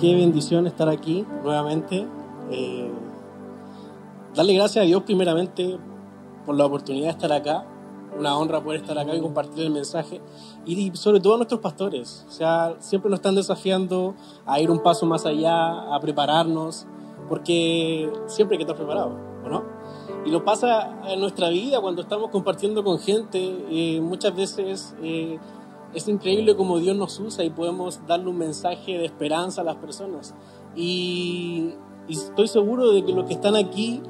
qué bendición estar aquí nuevamente. Eh, darle gracias a Dios primeramente por la oportunidad de estar acá. Una honra poder estar acá y compartir el mensaje. Y sobre todo a nuestros pastores. O sea, siempre nos están desafiando a ir un paso más allá, a prepararnos, porque siempre hay que estar preparado, ¿no? Y lo pasa en nuestra vida cuando estamos compartiendo con gente. Eh, muchas veces eh, es increíble cómo Dios nos usa y podemos darle un mensaje de esperanza a las personas. Y, estoy seguro de que los que están aquí,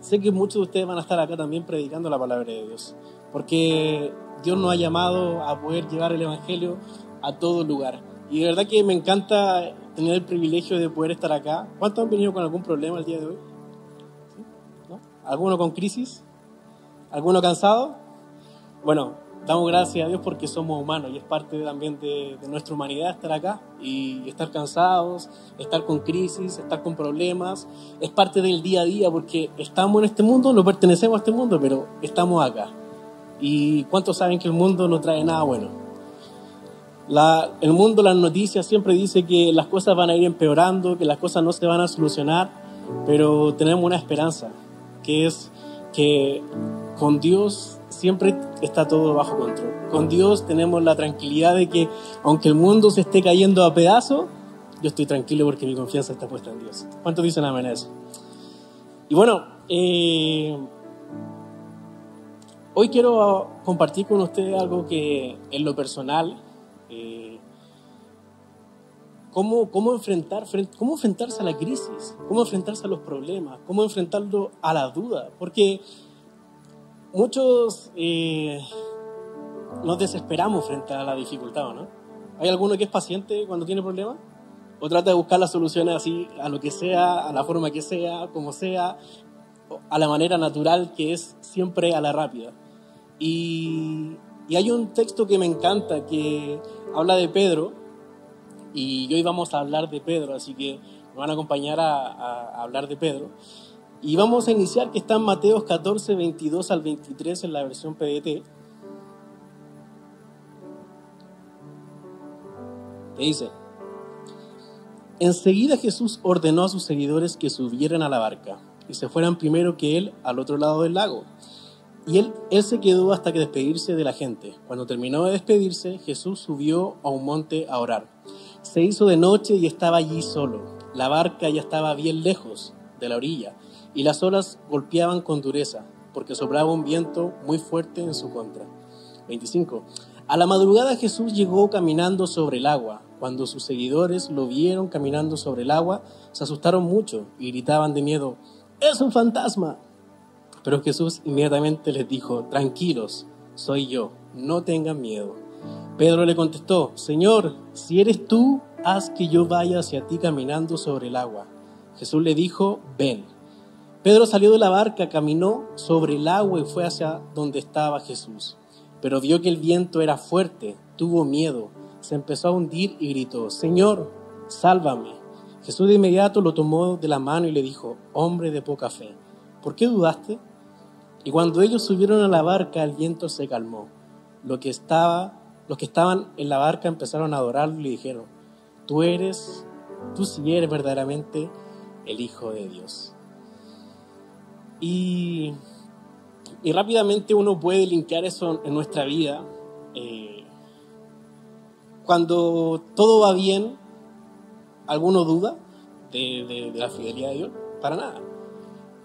sé que muchos de ustedes van a estar acá también predicando la palabra de Dios. Porque Dios nos ha llamado a poder llevar el Evangelio a todo lugar. Y de verdad que me encanta tener el privilegio de poder estar acá. ¿Cuántos han venido con algún problema el día de hoy? ¿Alguno con crisis? ¿Alguno cansado? Bueno, damos gracias a Dios porque somos humanos y es parte también de, nuestra humanidad estar acá y estar cansados, estar con crisis, estar con problemas. Es parte del día a día porque estamos en este mundo, no pertenecemos a este mundo, pero estamos acá. ¿Y cuántos saben que el mundo no trae nada bueno? el mundo, las noticias siempre dice que las cosas van a ir empeorando, que las cosas no se van a solucionar, pero tenemos una esperanza, que es que con Dios siempre está todo bajo control. Con Dios tenemos la tranquilidad de que aunque el mundo se esté cayendo a pedazos, yo estoy tranquilo porque mi confianza está puesta en Dios. ¿Cuántos dicen amén a eso? Y bueno, eh, hoy quiero compartir con ustedes algo que en lo personal, eh, cómo, cómo, enfrentar, cómo enfrentarse a la crisis, cómo enfrentarse a los problemas, cómo enfrentarlo a la duda, porque muchos eh, nos desesperamos frente a la dificultad, ¿no? ¿Hay alguno que es paciente cuando tiene problemas? ¿O trata de buscar las soluciones así, a lo que sea, a la forma que sea, como sea, a la manera natural que es siempre a la rápida? Y, hay un texto que me encanta que habla de Pedro, y hoy vamos a hablar de Pedro, así que me van a acompañar a hablar de Pedro. Y vamos a iniciar que está en Mateos 14, 22 al 23 en la versión PDT. Que dice, enseguida Jesús ordenó a sus seguidores que subieran a la barca y se fueran primero que él al otro lado del lago. Y él, él se quedó hasta que despedirse de la gente. Cuando terminó de despedirse, Jesús subió a un monte a orar. Se hizo de noche y estaba allí solo. La barca ya estaba bien lejos de la orilla y las olas golpeaban con dureza, porque soplaba un viento muy fuerte en su contra. 25. A la madrugada Jesús llegó caminando sobre el agua. Cuando sus seguidores lo vieron caminando sobre el agua, se asustaron mucho y gritaban de miedo, ¡Es un fantasma! Pero Jesús inmediatamente les dijo, Tranquilos, soy yo, no tengan miedo. Pedro le contestó, Señor, si eres tú, haz que yo vaya hacia ti caminando sobre el agua. Jesús le dijo, Ven. Pedro salió de la barca, caminó sobre el agua y fue hacia donde estaba Jesús. Pero vio que el viento era fuerte, tuvo miedo, se empezó a hundir y gritó, Señor, sálvame. Jesús de inmediato lo tomó de la mano y le dijo, hombre de poca fe, ¿por qué dudaste? Y cuando ellos subieron a la barca, el viento se calmó. Lo que estaba, los que estaban en la barca empezaron a adorarlo y le dijeron, tú eres, tú sí eres verdaderamente el Hijo de Dios. Y, rápidamente uno puede linkear eso en nuestra vida. Eh, cuando todo va bien, ¿alguno duda de, la fidelidad de Dios? Para nada.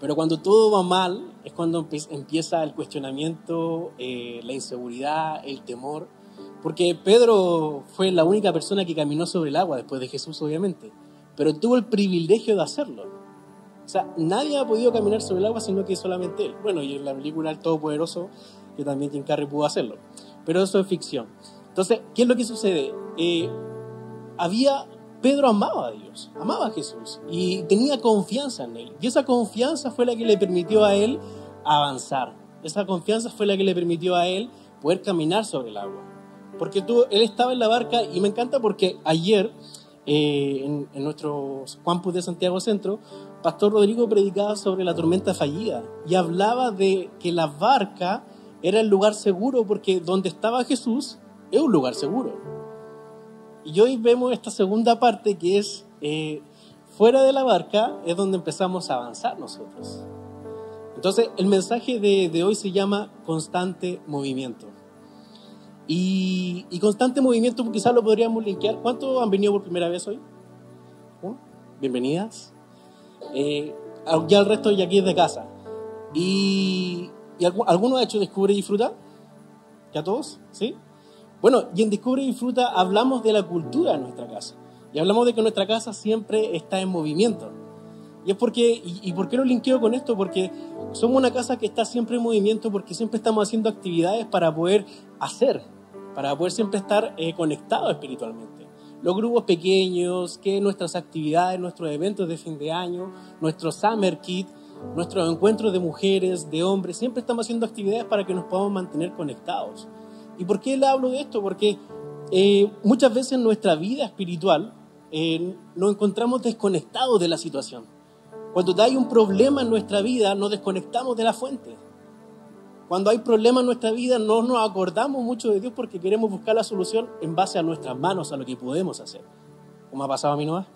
Pero cuando todo va mal, es cuando empieza el cuestionamiento, eh, la inseguridad, el temor. Porque Pedro fue la única persona que caminó sobre el agua después de Jesús, obviamente. Pero tuvo el privilegio de hacerlo. O sea, nadie ha podido caminar sobre el agua sino que solamente él. Bueno, y en la película El Todopoderoso, que también Tim Carrey pudo hacerlo. Pero eso es ficción. Entonces, ¿qué es lo que sucede? Eh, había, Pedro amaba a Dios, amaba a Jesús y tenía confianza en él. Y esa confianza fue la que le permitió a él avanzar. Esa confianza fue la que le permitió a él poder caminar sobre el agua. Porque él estaba en la barca y me encanta porque ayer eh, en, en nuestro campus de Santiago Centro Pastor Rodrigo predicaba sobre la tormenta fallida y hablaba de que la barca era el lugar seguro porque donde estaba Jesús es un lugar seguro. Y hoy vemos esta segunda parte que es eh, fuera de la barca es donde empezamos a avanzar nosotros. Entonces, el mensaje de, hoy se llama constante movimiento. Y, constante movimiento quizás lo podríamos linkear. ¿Cuántos han venido por primera vez hoy? Bienvenidas. Eh, ya el resto ya aquí es de casa. ¿Y, y alguno ha hecho Descubre y Disfruta? ¿Ya todos? ¿Sí? Bueno, y en Descubre y Disfruta hablamos de la cultura de nuestra casa. Y hablamos de que nuestra casa siempre está en movimiento. Y es porque, y, por qué lo linkeo con esto? Porque somos una casa que está siempre en movimiento porque siempre estamos haciendo actividades para poder hacer, para poder siempre estar eh, conectados espiritualmente. Los grupos pequeños, que nuestras actividades, nuestros eventos de fin de año, nuestro Summer Kit, nuestros encuentros de mujeres, de hombres, siempre estamos haciendo actividades para que nos podamos mantener conectados. ¿Y por qué le hablo de esto? Porque eh, muchas veces en nuestra vida espiritual eh, nos encontramos desconectados de la situación. Cuando hay un problema en nuestra vida, nos desconectamos de la fuente. Cuando hay problemas en nuestra vida, no nos acordamos mucho de Dios porque queremos buscar la solución en base a nuestras manos, a lo que podemos hacer. ¿Cómo ha pasado a mi Noah?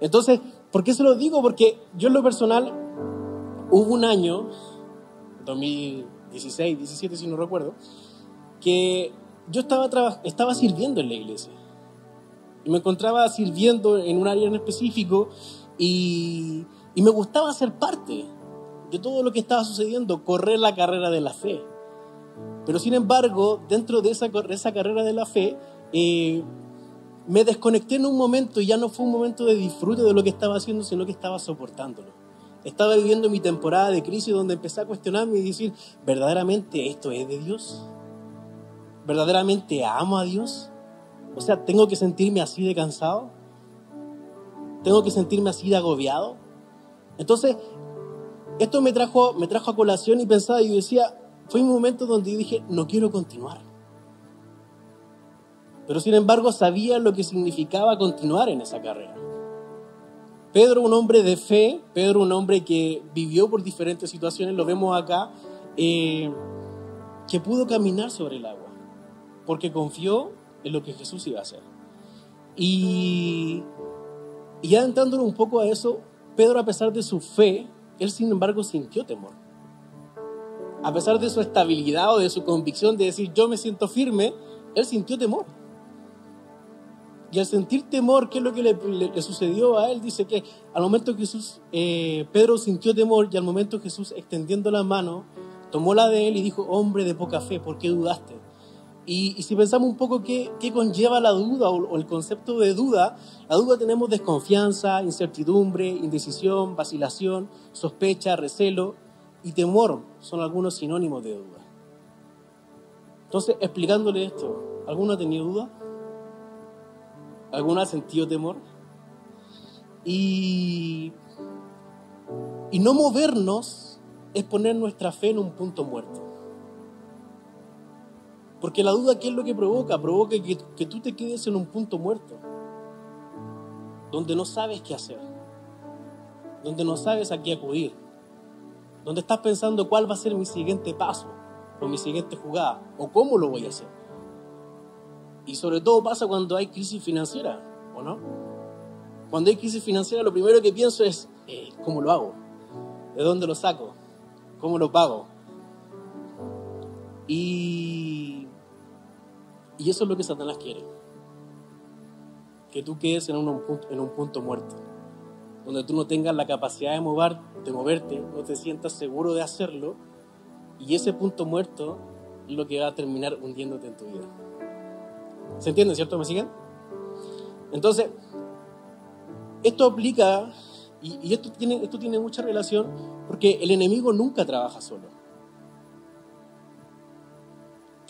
Entonces, ¿por qué se lo digo? Porque yo en lo personal, hubo un año, 2016, 17 si no recuerdo, que yo estaba, estaba sirviendo en la iglesia y me encontraba sirviendo en un área en específico y, y me gustaba ser parte de todo lo que estaba sucediendo, correr la carrera de la fe. Pero sin embargo, dentro de esa, esa carrera de la fe, eh, me desconecté en un momento y ya no fue un momento de disfrute de lo que estaba haciendo, sino que estaba soportándolo. Estaba viviendo mi temporada de crisis donde empecé a cuestionarme y decir, ¿verdaderamente esto es de Dios? ¿Verdaderamente amo a Dios? O sea, ¿tengo que sentirme así de cansado? ¿Tengo que sentirme así de agobiado? Entonces, esto me trajo, me trajo a colación y pensaba, y yo decía, fue un momento donde dije, no quiero continuar. Pero sin embargo sabía lo que significaba continuar en esa carrera. Pedro, un hombre de fe, Pedro, un hombre que vivió por diferentes situaciones, lo vemos acá, eh, que pudo caminar sobre el agua, porque confió en lo que Jesús iba a hacer. Y, y adentrándonos un poco a eso, Pedro, a pesar de su fe, él sin embargo sintió temor. A pesar de su estabilidad o de su convicción de decir yo me siento firme, él sintió temor. Y al sentir temor, ¿qué es lo que le, sucedió a él? Dice que al momento que Jesús, eh, Pedro sintió temor y al momento Jesús extendiendo la mano, tomó la de él y dijo, hombre de poca fe, ¿por qué dudaste? Y, si pensamos un poco qué, conlleva la duda o, el concepto de duda, la duda tenemos desconfianza, incertidumbre, indecisión, vacilación, sospecha, recelo y temor son algunos sinónimos de duda. Entonces, explicándole esto, ¿alguno ha tenido duda? ¿Alguno ha sentido temor? Y, y no movernos es poner nuestra fe en un punto muerto. Porque la duda, ¿qué es lo que provoca? Provoca que, que tú te quedes en un punto muerto, donde no sabes qué hacer, donde no sabes a qué acudir, donde estás pensando cuál va a ser mi siguiente paso, o mi siguiente jugada, o cómo lo voy a hacer. Y sobre todo pasa cuando hay crisis financiera, ¿o no? Cuando hay crisis financiera, lo primero que pienso es, eh, ¿cómo lo hago? ¿De dónde lo saco? ¿Cómo lo pago? Y y eso es lo que Satanás quiere. Que tú quedes en un, punto, en un punto muerto, donde tú no tengas la capacidad de, mover, de moverte, no te sientas seguro de hacerlo, y ese punto muerto es lo que va a terminar hundiéndote en tu vida. ¿Se entiende, cierto? ¿Me siguen? Entonces, esto aplica, y, esto, tiene, esto tiene mucha relación, porque el enemigo nunca trabaja solo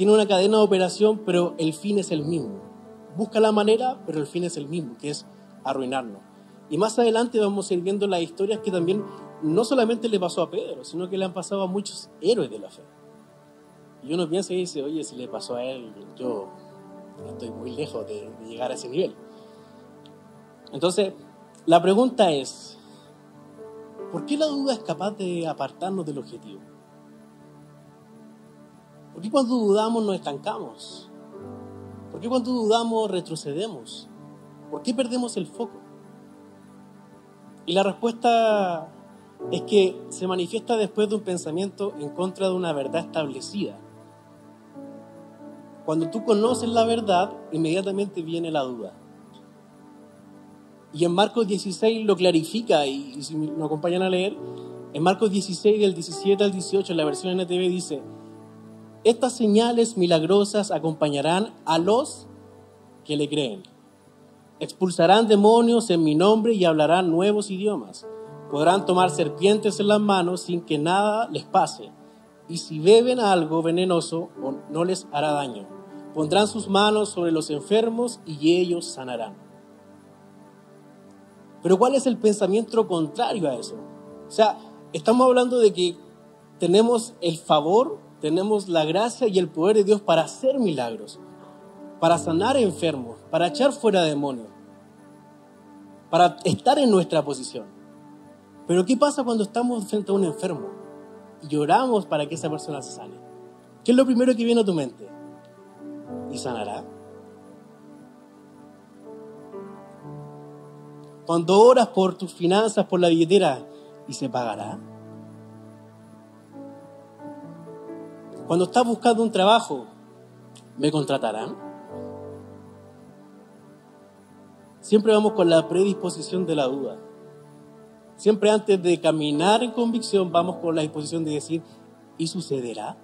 tiene una cadena de operación, pero el fin es el mismo. Busca la manera, pero el fin es el mismo, que es arruinarnos. Y más adelante vamos a ir viendo las historias que también no solamente le pasó a Pedro, sino que le han pasado a muchos héroes de la fe. Y uno piensa y dice, oye, si le pasó a él, yo estoy muy lejos de, de llegar a ese nivel. Entonces, la pregunta es, ¿por qué la duda es capaz de apartarnos del objetivo? ¿Por qué cuando dudamos nos estancamos? ¿Por qué cuando dudamos retrocedemos? ¿Por qué perdemos el foco? Y la respuesta es que se manifiesta después de un pensamiento en contra de una verdad establecida. Cuando tú conoces la verdad, inmediatamente viene la duda. Y en Marcos 16 lo clarifica, y, si me acompañan a leer, en Marcos 16, del 17 al 18, en la versión NTV dice, estas señales milagrosas acompañarán a los que le creen. Expulsarán demonios en mi nombre y hablarán nuevos idiomas. Podrán tomar serpientes en las manos sin que nada les pase. Y si beben algo venenoso, no les hará daño. Pondrán sus manos sobre los enfermos y ellos sanarán. Pero ¿cuál es el pensamiento contrario a eso? O sea, estamos hablando de que tenemos el favor, tenemos la gracia y el poder de Dios para hacer milagros, para sanar enfermos, para echar fuera demonios, para estar en nuestra posición. Pero ¿qué pasa cuando estamos frente a un enfermo y lloramos para que esa persona se sane? ¿Qué es lo primero que viene a tu mente? ¿Y sanará? Cuando oras por tus finanzas, por la billetera, ¿y se pagará? Cuando estás buscando un trabajo, ¿me contratarán? Siempre vamos con la predisposición de la duda. Siempre antes de caminar en convicción vamos con la disposición de decir, ¿y sucederá?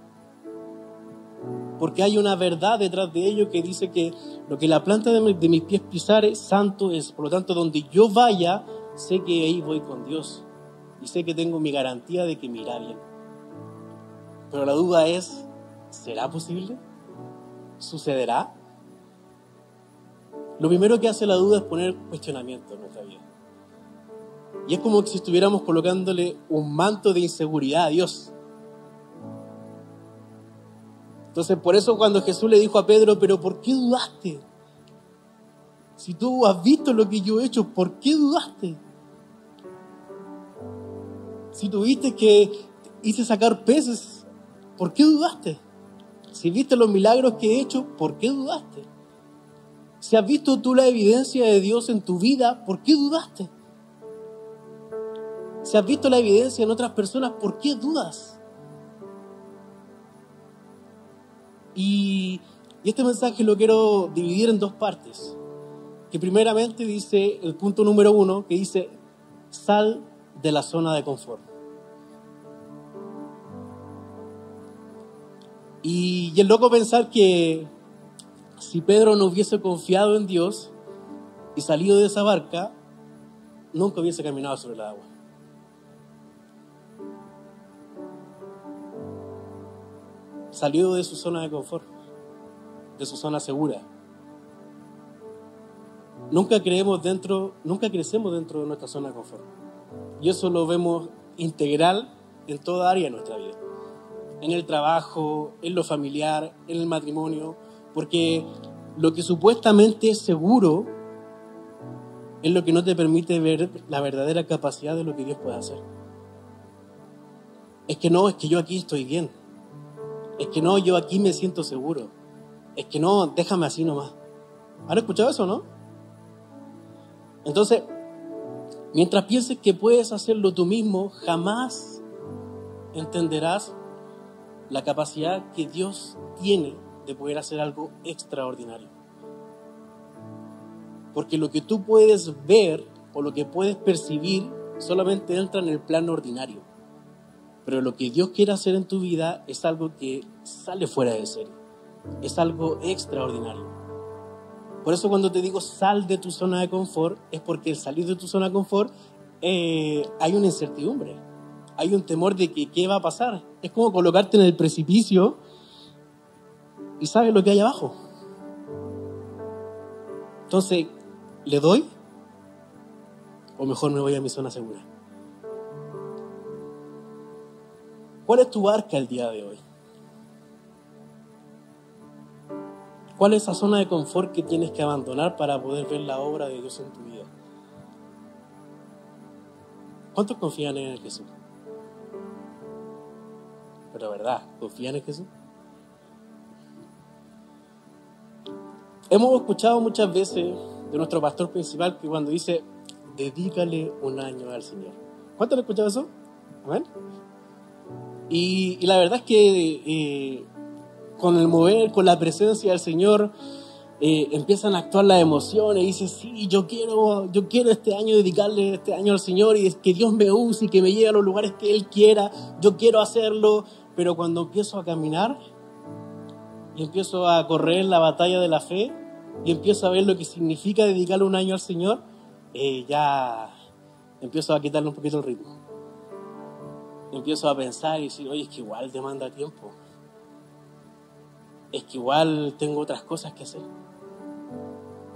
porque hay una verdad detrás de ello que dice que lo que la planta de, mis pies pisare, santo es. Por lo tanto, donde yo vaya, sé que ahí voy con Dios. Y sé que tengo mi garantía de que me irá bien. Pero la duda es, ¿será posible? ¿Sucederá? Lo primero que hace la duda es poner cuestionamiento en nuestra vida. Y es como si estuviéramos colocándole un manto de inseguridad a Dios. Entonces, por eso cuando Jesús le dijo a Pedro, pero ¿por qué dudaste? Si tú has visto lo que yo he hecho, ¿por qué dudaste? Si tuviste que hice sacar peces, ¿por qué dudaste? Si viste los milagros que he hecho, ¿por qué dudaste? Si has visto tú la evidencia de Dios en tu vida, ¿por qué dudaste? Si has visto la evidencia en otras personas, ¿por qué dudas? Y, este mensaje lo quiero dividir en dos partes. Que primeramente dice el punto número uno, que dice, sal de la zona de confort. Y, y es loco pensar que si Pedro no hubiese confiado en Dios y salido de esa barca, nunca hubiese caminado sobre el agua. salió de su zona de confort, de su zona segura. Nunca creemos dentro, nunca crecemos dentro de nuestra zona de confort. Y eso lo vemos integral en toda área de nuestra vida. En el trabajo, en lo familiar, en el matrimonio, porque lo que supuestamente es seguro es lo que no te permite ver la verdadera capacidad de lo que Dios puede hacer. Es que no, es que yo aquí estoy bien. Es que no, yo aquí me siento seguro. Es que no, déjame así nomás. ¿Han escuchado eso, no? Entonces, mientras pienses que puedes hacerlo tú mismo, jamás entenderás la capacidad que Dios tiene de poder hacer algo extraordinario. Porque lo que tú puedes ver o lo que puedes percibir solamente entra en el plano ordinario. Pero lo que Dios quiere hacer en tu vida es algo que sale fuera de serie. Es algo extraordinario. Por eso cuando te digo sal de tu zona de confort, es porque al salir de tu zona de confort eh, hay una incertidumbre. Hay un temor de que qué va a pasar. Es como colocarte en el precipicio y sabes lo que hay abajo. Entonces, ¿le doy? ¿O mejor me voy a mi zona segura? ¿Cuál es tu barca el día de hoy? ¿Cuál es esa zona de confort que tienes que abandonar para poder ver la obra de Dios en tu vida? ¿Cuántos confían en Jesús? Pero verdad, ¿confían en Jesús? Hemos escuchado muchas veces de nuestro pastor principal que cuando dice, dedícale un año al Señor. ¿Cuánto han escuchado eso? ¿Amén? Y, y la verdad es que eh, con el mover, con la presencia del Señor, eh, empiezan a actuar las emociones y dices, sí, yo quiero, yo quiero este año dedicarle este año al Señor y que Dios me use y que me llegue a los lugares que Él quiera, yo quiero hacerlo, pero cuando empiezo a caminar y empiezo a correr la batalla de la fe y empiezo a ver lo que significa dedicarle un año al Señor, eh, ya empiezo a quitarle un poquito el ritmo. Empiezo a pensar y decir, oye, es que igual demanda tiempo. Es que igual tengo otras cosas que hacer.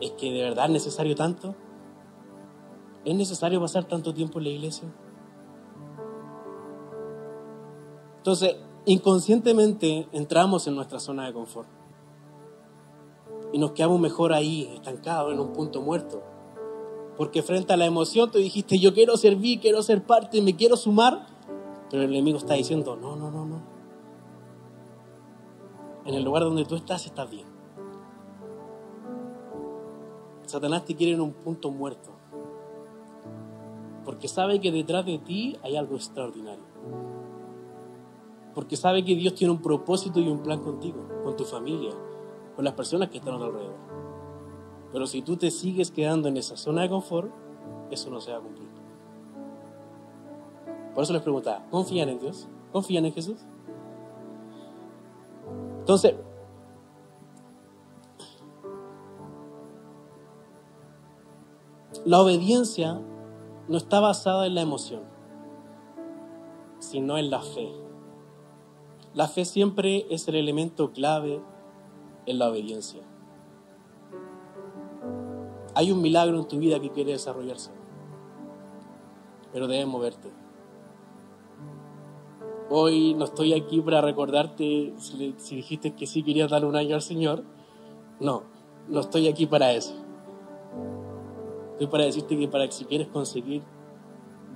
Es que de verdad es necesario tanto. ¿Es necesario pasar tanto tiempo en la iglesia? Entonces, inconscientemente entramos en nuestra zona de confort. Y nos quedamos mejor ahí, estancados en un punto muerto. Porque frente a la emoción tú dijiste, yo quiero servir, quiero ser parte, me quiero sumar. Pero el enemigo está diciendo, no, no, no, no. En el lugar donde tú estás estás bien. Satanás te quiere en un punto muerto. Porque sabe que detrás de ti hay algo extraordinario. Porque sabe que Dios tiene un propósito y un plan contigo, con tu familia, con las personas que están a tu alrededor. Pero si tú te sigues quedando en esa zona de confort, eso no se va a cumplir. Por eso les preguntaba, ¿confían en Dios? ¿Confían en Jesús? Entonces, la obediencia no está basada en la emoción, sino en la fe. La fe siempre es el elemento clave en la obediencia. Hay un milagro en tu vida que quiere desarrollarse, pero debes moverte. Hoy no estoy aquí para recordarte si, dijiste que sí querías darle un año al Señor. No, no estoy aquí para eso. Estoy para decirte que para que si quieres conseguir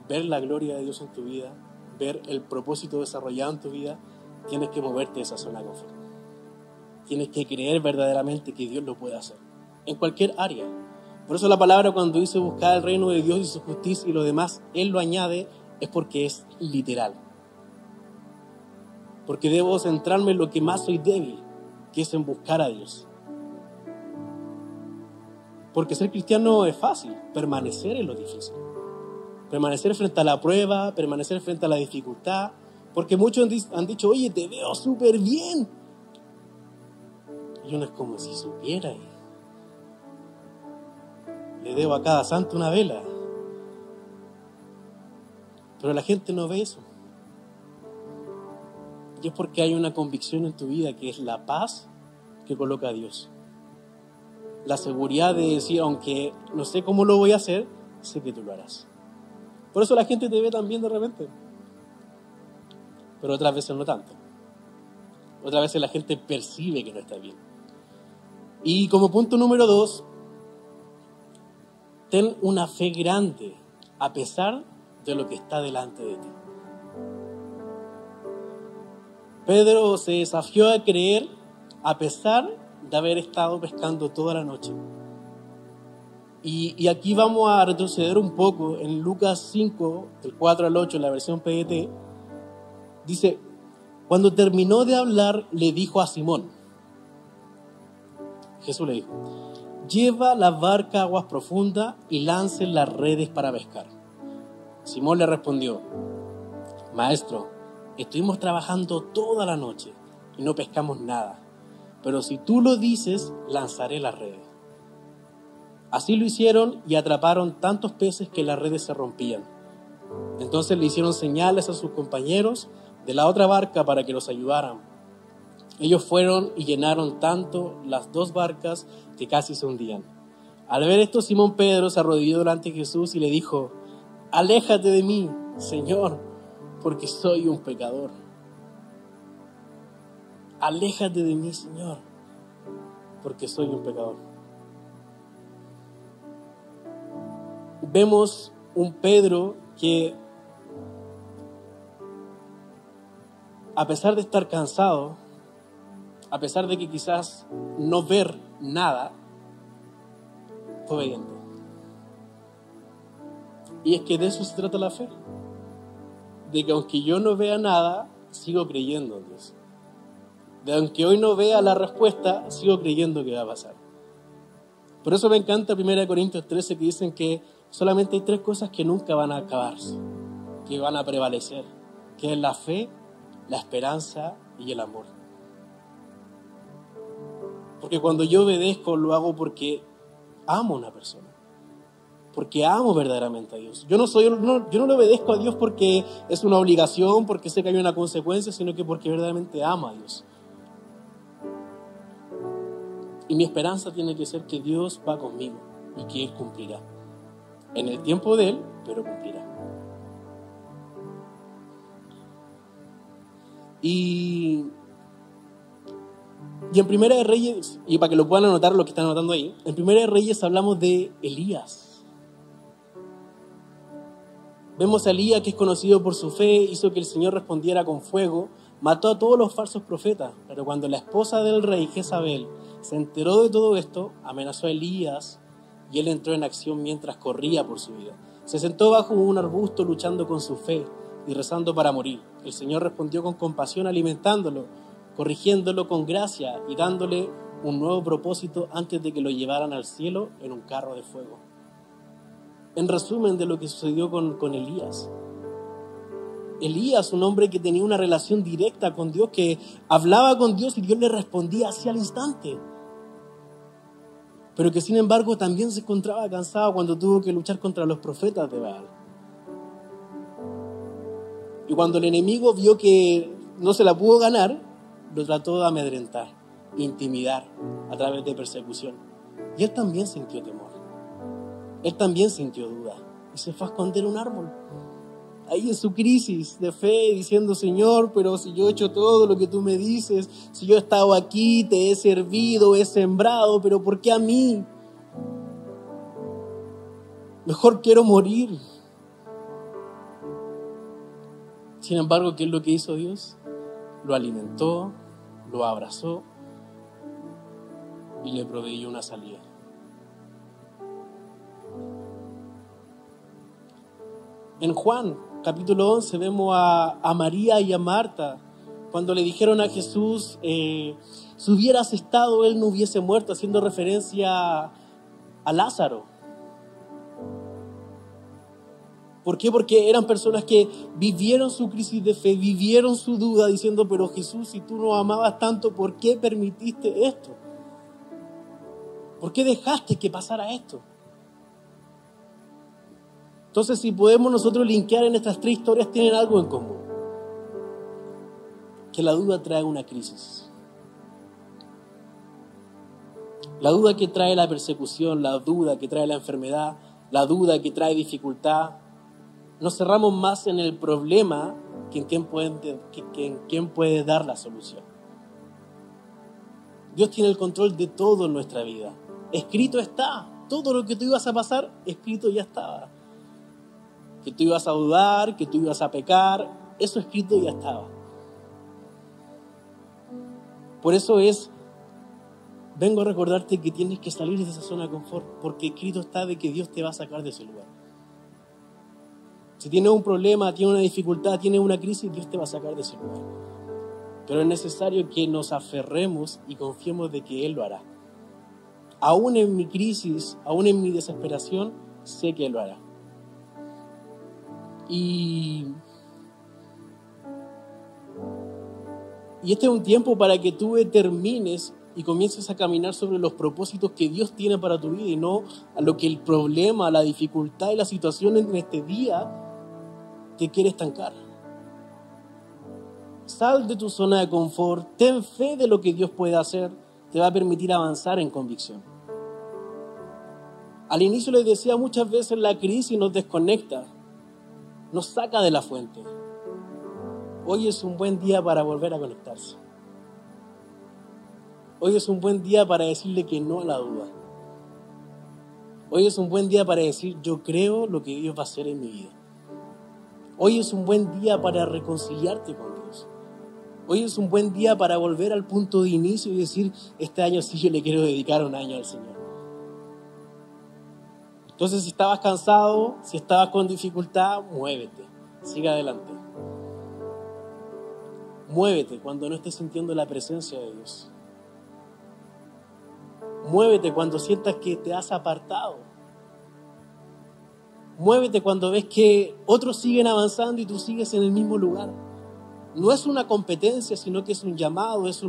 ver la gloria de Dios en tu vida, ver el propósito desarrollado en tu vida, tienes que moverte de esa zona de confort. Tienes que creer verdaderamente que Dios lo puede hacer. En cualquier área. Por eso la palabra cuando dice buscar el reino de Dios y su justicia y lo demás, Él lo añade, es porque es literal. Porque debo centrarme en lo que más soy débil, que es en buscar a Dios. Porque ser cristiano es fácil, permanecer es lo difícil. Permanecer frente a la prueba, permanecer frente a la dificultad. Porque muchos han dicho, oye, te veo súper bien. Y uno es como si supiera. Le debo a cada santo una vela. Pero la gente no ve eso. Y es porque hay una convicción en tu vida que es la paz que coloca a Dios. La seguridad de decir, aunque no sé cómo lo voy a hacer, sé que tú lo harás. Por eso la gente te ve tan bien de repente. Pero otras veces no tanto. Otras veces la gente percibe que no está bien. Y como punto número dos, ten una fe grande a pesar de lo que está delante de ti. Pedro se desafió a creer a pesar de haber estado pescando toda la noche. Y, aquí vamos a retroceder un poco en Lucas 5, del 4 al 8, en la versión PDT. Dice, cuando terminó de hablar, le dijo a Simón, Jesús le dijo, lleva la barca a aguas profundas y lance las redes para pescar. Simón le respondió, Maestro, Estuvimos trabajando toda la noche y no pescamos nada. Pero si tú lo dices, lanzaré las redes. Así lo hicieron y atraparon tantos peces que las redes se rompían. Entonces le hicieron señales a sus compañeros de la otra barca para que los ayudaran. Ellos fueron y llenaron tanto las dos barcas que casi se hundían. Al ver esto, Simón Pedro se arrodilló delante de Jesús y le dijo, Aléjate de mí, Señor porque soy un pecador. Aléjate de mí, Señor, porque soy un pecador. Vemos un Pedro que, a pesar de estar cansado, a pesar de que quizás no ver nada, fue obediente. Y es que de eso se trata la fe. De que aunque yo no vea nada, sigo creyendo en Dios. De aunque hoy no vea la respuesta, sigo creyendo que va a pasar. Por eso me encanta 1 Corintios 13 que dicen que solamente hay tres cosas que nunca van a acabarse, que van a prevalecer, que es la fe, la esperanza y el amor. Porque cuando yo obedezco lo hago porque amo a una persona, porque amo verdaderamente a Dios. Yo no, soy, yo no le obedezco a Dios porque es una obligación, porque sé que hay una consecuencia, sino que porque verdaderamente amo a Dios. Y mi esperanza tiene que ser que Dios va conmigo y que Él cumplirá. En el tiempo de Él, pero cumplirá. Y en Primera de Reyes, y para que lo puedan anotar lo que están anotando ahí, en Primera de Reyes hablamos de Elías. Vemos a Elías que es conocido por su fe, hizo que el Señor respondiera con fuego, mató a todos los falsos profetas, pero cuando la esposa del rey Jezabel se enteró de todo esto, amenazó a Elías y él entró en acción mientras corría por su vida. Se sentó bajo un arbusto luchando con su fe y rezando para morir. El Señor respondió con compasión alimentándolo corrigiéndolo con gracia y dándole un nuevo propósito antes de que lo llevaran al cielo en un carro de fuego. En resumen de lo que sucedió con, con Elías. Elías, un hombre que tenía una relación directa con Dios, que hablaba con Dios y Dios le respondía hacia el instante. Pero que sin embargo también se encontraba cansado cuando tuvo que luchar contra los profetas de Baal. Y cuando el enemigo vio que no se la pudo ganar, lo trató de amedrentar, intimidar a través de persecución. Y él también sintió temor. Él también sintió duda y se fue a esconder un árbol. Ahí en su crisis de fe, diciendo, Señor, pero si yo he hecho todo lo que tú me dices, si yo he estado aquí, te he servido, he sembrado, pero ¿por qué a mí? Mejor quiero morir. Sin embargo, ¿qué es lo que hizo Dios? Lo alimentó, lo abrazó y le proveyó una salida. En Juan capítulo 11 vemos a, María y a Marta cuando le dijeron a Jesús, eh, si hubieras estado, él no hubiese muerto, haciendo referencia a Lázaro. ¿Por qué? Porque eran personas que vivieron su crisis de fe, vivieron su duda diciendo, pero Jesús, si tú no amabas tanto, ¿por qué permitiste esto? ¿Por qué dejaste que pasara esto? Entonces, si podemos nosotros linkear en estas tres historias, tienen algo en común. Que la duda trae una crisis. La duda que trae la persecución, la duda que trae la enfermedad, la duda que trae dificultad, nos cerramos más en el problema que en quién puede, puede dar la solución. Dios tiene el control de todo en nuestra vida. Escrito está. Todo lo que tú ibas a pasar, escrito ya estaba. Que tú ibas a dudar, que tú ibas a pecar, eso escrito ya estaba. Por eso es, vengo a recordarte que tienes que salir de esa zona de confort, porque escrito está de que Dios te va a sacar de ese lugar. Si tienes un problema, tienes una dificultad, tienes una crisis, Dios te va a sacar de ese lugar. Pero es necesario que nos aferremos y confiemos de que Él lo hará. Aún en mi crisis, aún en mi desesperación, sé que Él lo hará. Y, y este es un tiempo para que tú determines y comiences a caminar sobre los propósitos que Dios tiene para tu vida y no a lo que el problema, la dificultad y la situación en este día te quiere estancar. Sal de tu zona de confort, ten fe de lo que Dios puede hacer, te va a permitir avanzar en convicción. Al inicio les decía muchas veces la crisis nos desconecta, nos saca de la fuente. Hoy es un buen día para volver a conectarse. Hoy es un buen día para decirle que no a la duda. Hoy es un buen día para decir yo creo lo que Dios va a hacer en mi vida. Hoy es un buen día para reconciliarte con Dios. Hoy es un buen día para volver al punto de inicio y decir, este año sí yo le quiero dedicar un año al Señor. Entonces, si estabas cansado, si estabas con dificultad, muévete, sigue adelante. Muévete cuando no estés sintiendo la presencia de Dios. Muévete cuando sientas que te has apartado. Muévete cuando ves que otros siguen avanzando y tú sigues en el mismo lugar. No es una competencia, sino que es un llamado, es,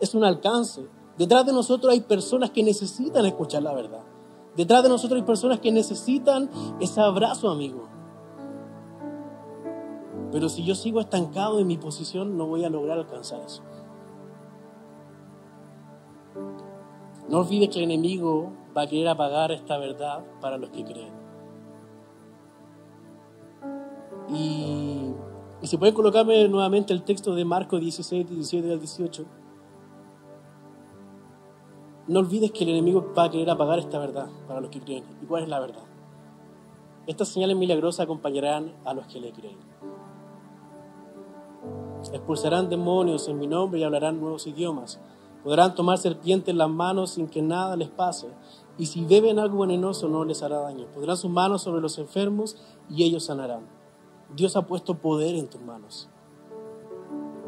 es un alcance. Detrás de nosotros hay personas que necesitan escuchar la verdad. Detrás de nosotros hay personas que necesitan ese abrazo, amigo. Pero si yo sigo estancado en mi posición, no voy a lograr alcanzar eso. No olvides que el enemigo va a querer apagar esta verdad para los que creen. Y, y si pueden colocarme nuevamente el texto de Marcos 16, 17 al 18. No olvides que el enemigo va a querer apagar esta verdad para los que creen. ¿Y cuál es la verdad? Estas señales milagrosas acompañarán a los que le creen. Expulsarán demonios en mi nombre y hablarán nuevos idiomas. Podrán tomar serpientes en las manos sin que nada les pase. Y si beben algo venenoso no les hará daño. Podrán sus manos sobre los enfermos y ellos sanarán. Dios ha puesto poder en tus manos.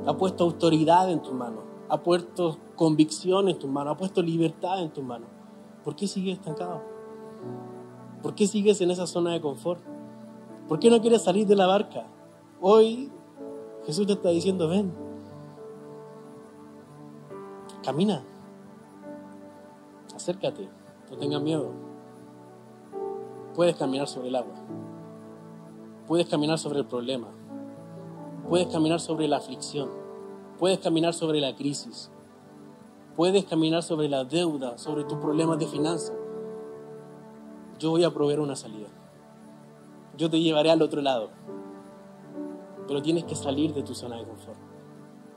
Ha puesto autoridad en tus manos ha puesto convicción en tus manos, ha puesto libertad en tus manos. ¿Por qué sigues estancado? ¿Por qué sigues en esa zona de confort? ¿Por qué no quieres salir de la barca? Hoy Jesús te está diciendo, ven, camina, acércate, no tengas miedo. Puedes caminar sobre el agua, puedes caminar sobre el problema, puedes caminar sobre la aflicción Puedes caminar sobre la crisis. Puedes caminar sobre la deuda, sobre tus problemas de finanzas. Yo voy a proveer una salida. Yo te llevaré al otro lado. Pero tienes que salir de tu zona de confort.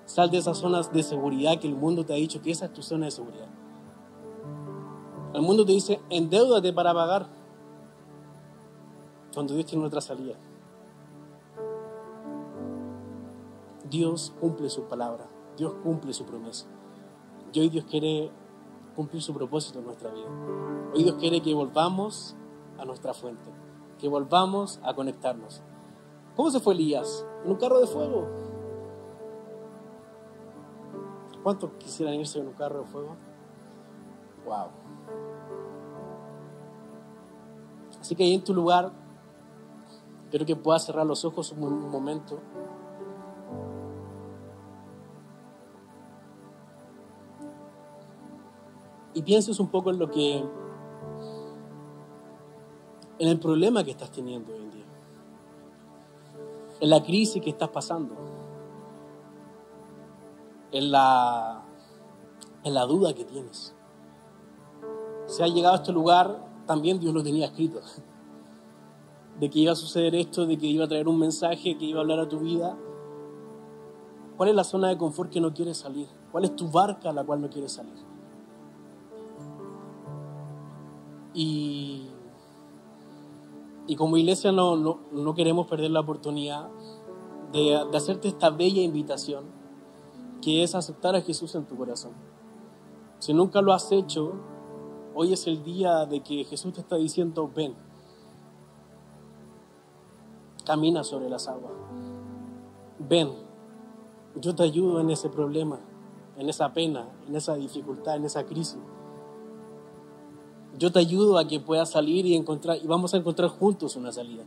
Sal de esas zonas de seguridad que el mundo te ha dicho que esa es tu zona de seguridad. El mundo te dice, endeudate para pagar. Cuando Dios tiene otra salida. Dios cumple su palabra, Dios cumple su promesa. Y hoy Dios quiere cumplir su propósito en nuestra vida. Hoy Dios quiere que volvamos a nuestra fuente, que volvamos a conectarnos. ¿Cómo se fue Elías? En un carro de fuego. ¿Cuántos quisieran irse en un carro de fuego? Wow. Así que ahí en tu lugar, quiero que puedas cerrar los ojos un momento. Y pienses un poco en lo que, en el problema que estás teniendo hoy en día, en la crisis que estás pasando, en la, en la duda que tienes. Si has llegado a este lugar, también Dios lo tenía escrito. De que iba a suceder esto, de que iba a traer un mensaje, que iba a hablar a tu vida. ¿Cuál es la zona de confort que no quieres salir? ¿Cuál es tu barca a la cual no quieres salir? Y, y como iglesia no, no, queremos perder la oportunidad de, de hacerte esta bella invitación, que es aceptar a Jesús en tu corazón. Si nunca lo has hecho, hoy es el día de que Jesús te está diciendo, ven, camina sobre las aguas, ven, yo te ayudo en ese problema, en esa pena, en esa dificultad, en esa crisis yo te ayudo a que puedas salir y encontrar, y vamos a encontrar juntos una salida.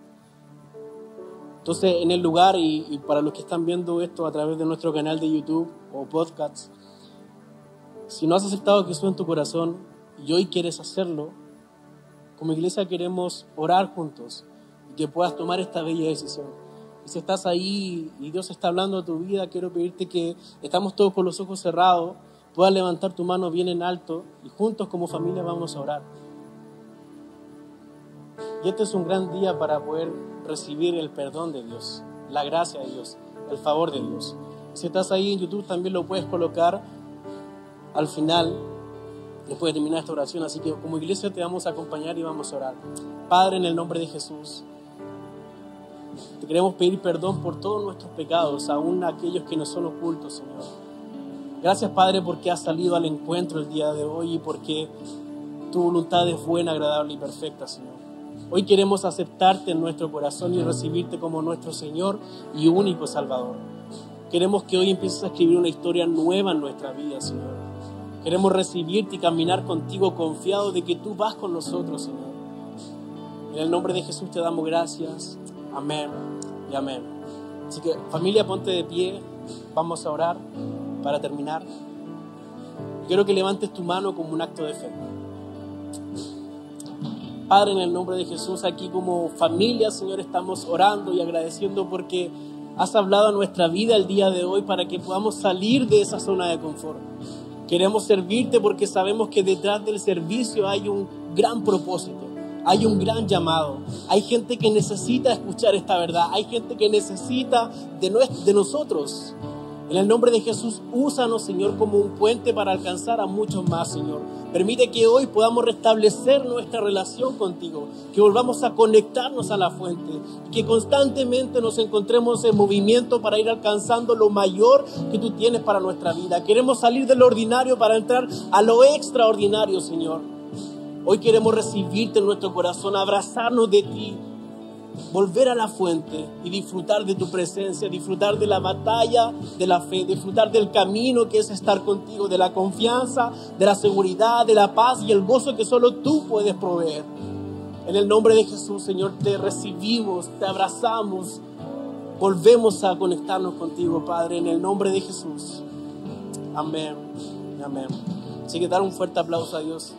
Entonces, en el lugar, y, para los que están viendo esto a través de nuestro canal de YouTube o podcasts, si no has aceptado a Jesús en tu corazón y hoy quieres hacerlo, como iglesia queremos orar juntos y que puedas tomar esta bella decisión. Y si estás ahí y Dios está hablando a tu vida, quiero pedirte que estamos todos con los ojos cerrados puedas levantar tu mano bien en alto y juntos como familia vamos a orar. Y este es un gran día para poder recibir el perdón de Dios, la gracia de Dios, el favor de Dios. Si estás ahí en YouTube también lo puedes colocar al final, después de terminar esta oración. Así que como iglesia te vamos a acompañar y vamos a orar. Padre, en el nombre de Jesús, te queremos pedir perdón por todos nuestros pecados, aún aquellos que no son ocultos, Señor. Gracias, Padre, porque has salido al encuentro el día de hoy y porque tu voluntad es buena, agradable y perfecta, Señor. Hoy queremos aceptarte en nuestro corazón y recibirte como nuestro Señor y único Salvador. Queremos que hoy empieces a escribir una historia nueva en nuestra vida, Señor. Queremos recibirte y caminar contigo confiado de que tú vas con nosotros, Señor. En el nombre de Jesús te damos gracias. Amén y amén. Así que familia, ponte de pie. Vamos a orar para terminar. Quiero que levantes tu mano como un acto de fe. Padre, en el nombre de Jesús, aquí como familia, Señor, estamos orando y agradeciendo porque has hablado a nuestra vida el día de hoy para que podamos salir de esa zona de confort. Queremos servirte porque sabemos que detrás del servicio hay un gran propósito, hay un gran llamado. Hay gente que necesita escuchar esta verdad, hay gente que necesita de, de nosotros. En el nombre de Jesús, úsanos, Señor, como un puente para alcanzar a muchos más, Señor. Permite que hoy podamos restablecer nuestra relación contigo, que volvamos a conectarnos a la fuente, que constantemente nos encontremos en movimiento para ir alcanzando lo mayor que tú tienes para nuestra vida. Queremos salir de lo ordinario para entrar a lo extraordinario, Señor. Hoy queremos recibirte en nuestro corazón, abrazarnos de ti, volver a la fuente y disfrutar de tu presencia, disfrutar de la batalla de la fe, disfrutar del camino que es estar contigo, de la confianza, de la seguridad, de la paz y el gozo que solo tú puedes proveer. En el nombre de Jesús, Señor, te recibimos, te abrazamos, volvemos a conectarnos contigo, Padre, en el nombre de Jesús. Amén. Amén. Así que dar un fuerte aplauso a Dios.